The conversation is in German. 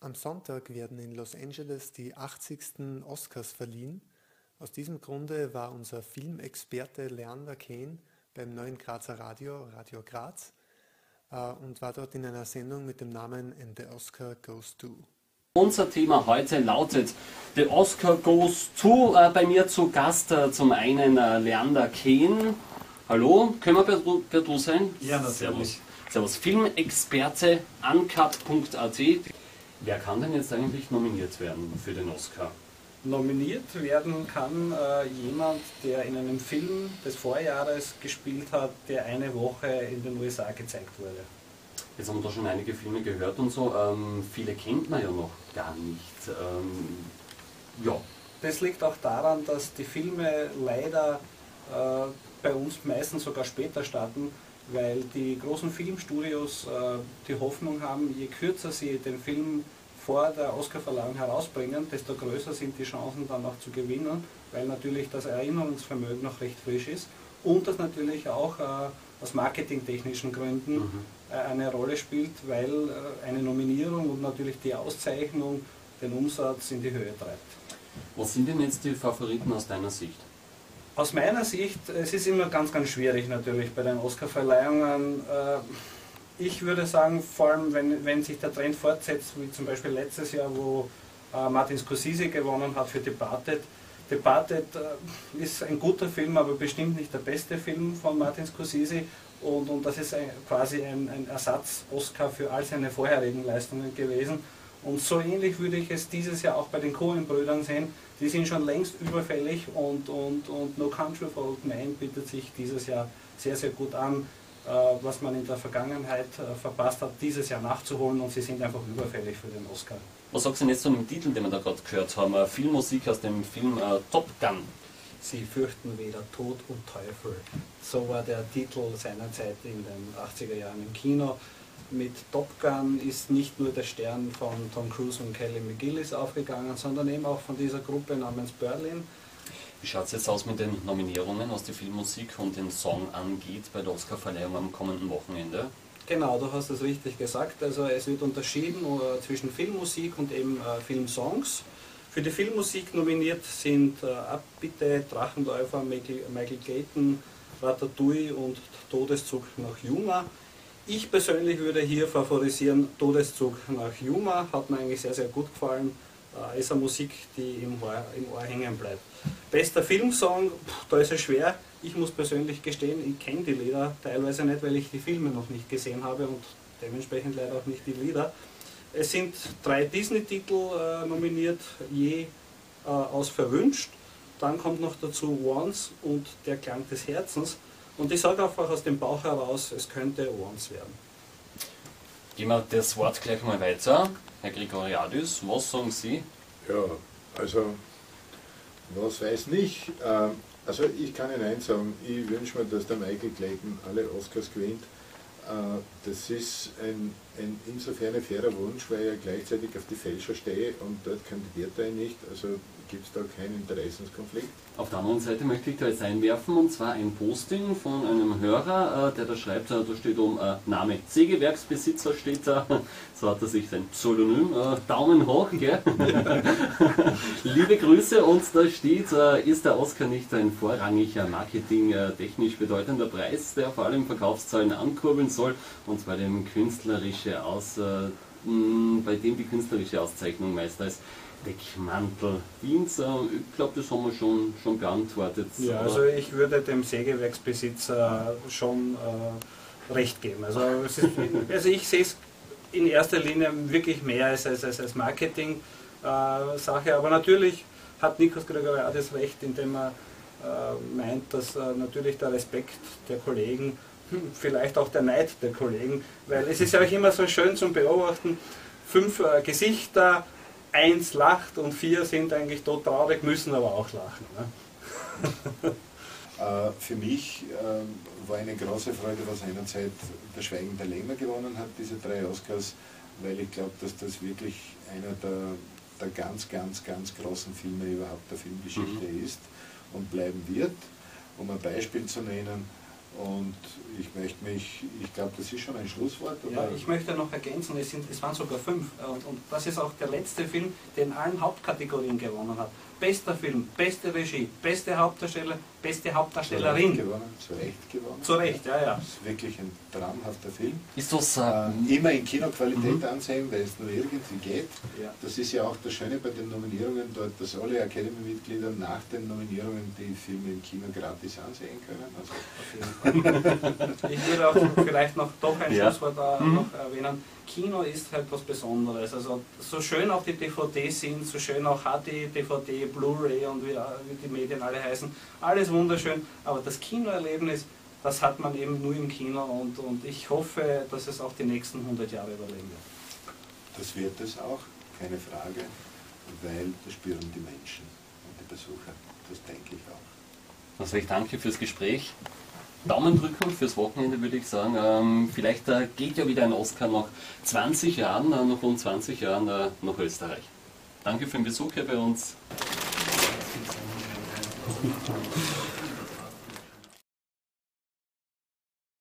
Am Sonntag werden in Los Angeles die 80. Oscars verliehen. Aus diesem Grunde war unser Filmexperte Leander Kehn beim Neuen Grazer Radio, Radio Graz, äh, und war dort in einer Sendung mit dem Namen And the Oscar Goes To. Unser Thema heute lautet The Oscar Goes To. Äh, bei mir zu Gast äh, zum einen Leander Kehn. Hallo, können wir per Du, per du sein? Ja, natürlich. Servus. Servus. Filmexperte uncut.at. Wer kann denn jetzt eigentlich nominiert werden für den Oscar? Nominiert werden kann äh, jemand, der in einem Film des Vorjahres gespielt hat, der eine Woche in den USA gezeigt wurde. Jetzt haben wir da schon einige Filme gehört und so. Ähm, viele kennt man ja noch gar nicht. Ähm, ja, Das liegt auch daran, dass die Filme leider äh, bei uns meistens sogar später starten, weil die großen Filmstudios äh, die Hoffnung haben, je kürzer sie den Film vor der Oscarverleihung herausbringen, desto größer sind die Chancen dann auch zu gewinnen, weil natürlich das Erinnerungsvermögen noch recht frisch ist und das natürlich auch äh, aus marketingtechnischen Gründen Mhm. äh, eine Rolle spielt, weil äh, eine Nominierung und natürlich die Auszeichnung den Umsatz in die Höhe treibt. was sind denn jetzt die Favoriten aus deiner Sicht? Aus meiner Sicht, es ist immer ganz, ganz schwierig natürlich bei den Oscar-Verleihungen. Äh, Ich würde sagen, vor allem wenn, wenn sich der Trend fortsetzt, wie zum Beispiel letztes Jahr, wo äh, Martin Scorsese gewonnen hat für Departed. Departed äh, ist ein guter Film, aber bestimmt nicht der beste Film von Martin Scorsese. Und, und das ist ein, quasi ein, ein Ersatz-Oscar für all seine vorherigen Leistungen gewesen. Und so ähnlich würde ich es dieses Jahr auch bei den Coen-Brüdern sehen. Die sind schon längst überfällig und, und, und No Country for Old Men bietet sich dieses Jahr sehr, sehr gut an, äh, was man in der Vergangenheit äh, verpasst hat, dieses Jahr nachzuholen und sie sind einfach überfällig für den Oscar. Was sagst du denn jetzt zu dem Titel, den wir da gerade gehört haben? Äh, Filmmusik aus dem Film äh, Top Gun. Sie fürchten weder Tod und Teufel. So war der Titel seinerzeit in den 80er Jahren im Kino. Mit Top Gun ist nicht nur der Stern von Tom Cruise und Kelly McGillis aufgegangen, sondern eben auch von dieser Gruppe namens Berlin. Wie schaut es jetzt aus mit den Nominierungen, was die Filmmusik und den Song angeht bei der Oscarverleihung am kommenden Wochenende? Genau, du hast es richtig gesagt. Also es wird unterschieden äh, zwischen Filmmusik und eben äh, Filmsongs. Für die Filmmusik nominiert sind äh, Abbitte, Drachenläufer, Michael, Michael Clayton, Ratatouille und Todeszug nach Yuma. Ich persönlich würde hier favorisieren Todeszug nach Yuma, hat mir eigentlich sehr, sehr gut gefallen. Äh, ist eine Musik, die im Ohr, im Ohr hängen bleibt. Bester Filmsong, pff, da ist es schwer. Ich muss persönlich gestehen, ich kenne die Lieder teilweise nicht, weil ich die Filme noch nicht gesehen habe und dementsprechend leider auch nicht die Lieder. Es sind drei Disney-Titel äh, nominiert, je äh, aus Verwünscht. Dann kommt noch dazu Once und Der Klang des Herzens. Und ich sage einfach aus dem Bauch heraus, es könnte Once werden. Gehen wir das Wort gleich mal weiter. Herr Gregoriadis, was sagen Sie? Ja, also, was weiß nicht. Ähm, Also ich kann Ihnen eins sagen, ich wünsche mir, dass der Michael Clayton alle Oscars gewinnt. Äh, Das ist ein, ein insofern ein fairer Wunsch, weil er gleichzeitig auf die Fälscher stehe und dort kandidiert er nicht. Also gibt es da keinen Interessenskonflikt. Auf der anderen Seite möchte ich da jetzt einwerfen, und zwar ein Posting von einem Hörer, äh, der da schreibt, äh, da steht um äh, Name Sägewerksbesitzer, steht da, so hat er sich sein Pseudonym, Daumen hoch, gell? Liebe Grüße, und da steht, ist der Oscar nicht ein vorrangiger marketingtechnisch bedeutender Preis, der vor allem Verkaufszahlen ankurbeln soll, und zwar dem künstlerische Aus, mh, bei dem die künstlerische Auszeichnung meist als Deckmantel dient. Äh, Ich glaube, das haben wir schon, schon beantwortet. Ja, also ich würde dem Sägewerksbesitzer schon äh, recht geben. Also, ist, also ich sehe es in erster Linie wirklich mehr als, als, als, Marketing-Sache, aber natürlich hat Nikos Gregoriadis recht, indem er äh, meint, dass äh, natürlich der Respekt der Kollegen, hm, vielleicht auch der Neid der Kollegen, weil es ist ja auch immer so schön zum Beobachten, fünf äh, Gesichter, eins lacht und vier sind eigentlich tot traurig, müssen aber auch lachen. Ne? Äh, Für mich ähm, war eine große Freude, was einerzeit der Schweigen der Lämmer gewonnen hat, diese drei Oscars, weil ich glaube, dass das wirklich einer der, der ganz, ganz, ganz großen Filme überhaupt der Filmgeschichte ist und bleiben wird. Um ein Beispiel zu nennen, Und ich möchte mich, ich glaube, das ist schon ein Schlusswort. Ja, ich möchte noch ergänzen, es, sind, es waren sogar fünf. Und, und das ist auch der letzte Film, der in allen Hauptkategorien gewonnen hat. Bester Film, beste Regie, beste Hauptdarsteller, beste Hauptdarstellerin. Zu Recht gewonnen. Zu Recht gewonnen. Zu Recht, ja, ja. Das ist wirklich ein traumhafter Film. Ist das äh, Äh, immer in Kinoqualität Mhm. ansehen, weil es nur irgendwie geht. ja. Das ist ja auch das Schöne bei den Nominierungen dort, dass alle Academy-Mitglieder nach den Nominierungen die Filme im Kino gratis ansehen können. Also. Ich würde auch vielleicht noch doch ein Ja. Schlusswort äh, Mhm. noch erwähnen. Kino ist halt was Besonderes. Also so schön auch die DVDs sind, so schön auch HD, DVD, Blu-ray und wie, wie die Medien alle heißen, alles wunderschön. Aber das Kinoerlebnis, das hat man eben nur im Kino und, und ich hoffe, dass es auch die nächsten 100 Jahre überleben wird. das wird es auch, keine Frage, weil das spüren die Menschen und die Besucher. Das denke ich auch. Also ich danke fürs Gespräch. Daumen drücken fürs Wochenende, würde ich sagen. Ähm, vielleicht äh, geht ja wieder ein Oscar nach 20 Jahren, äh, nach rund 20 Jahren äh, nach Österreich. Danke für den Besuch hier bei uns.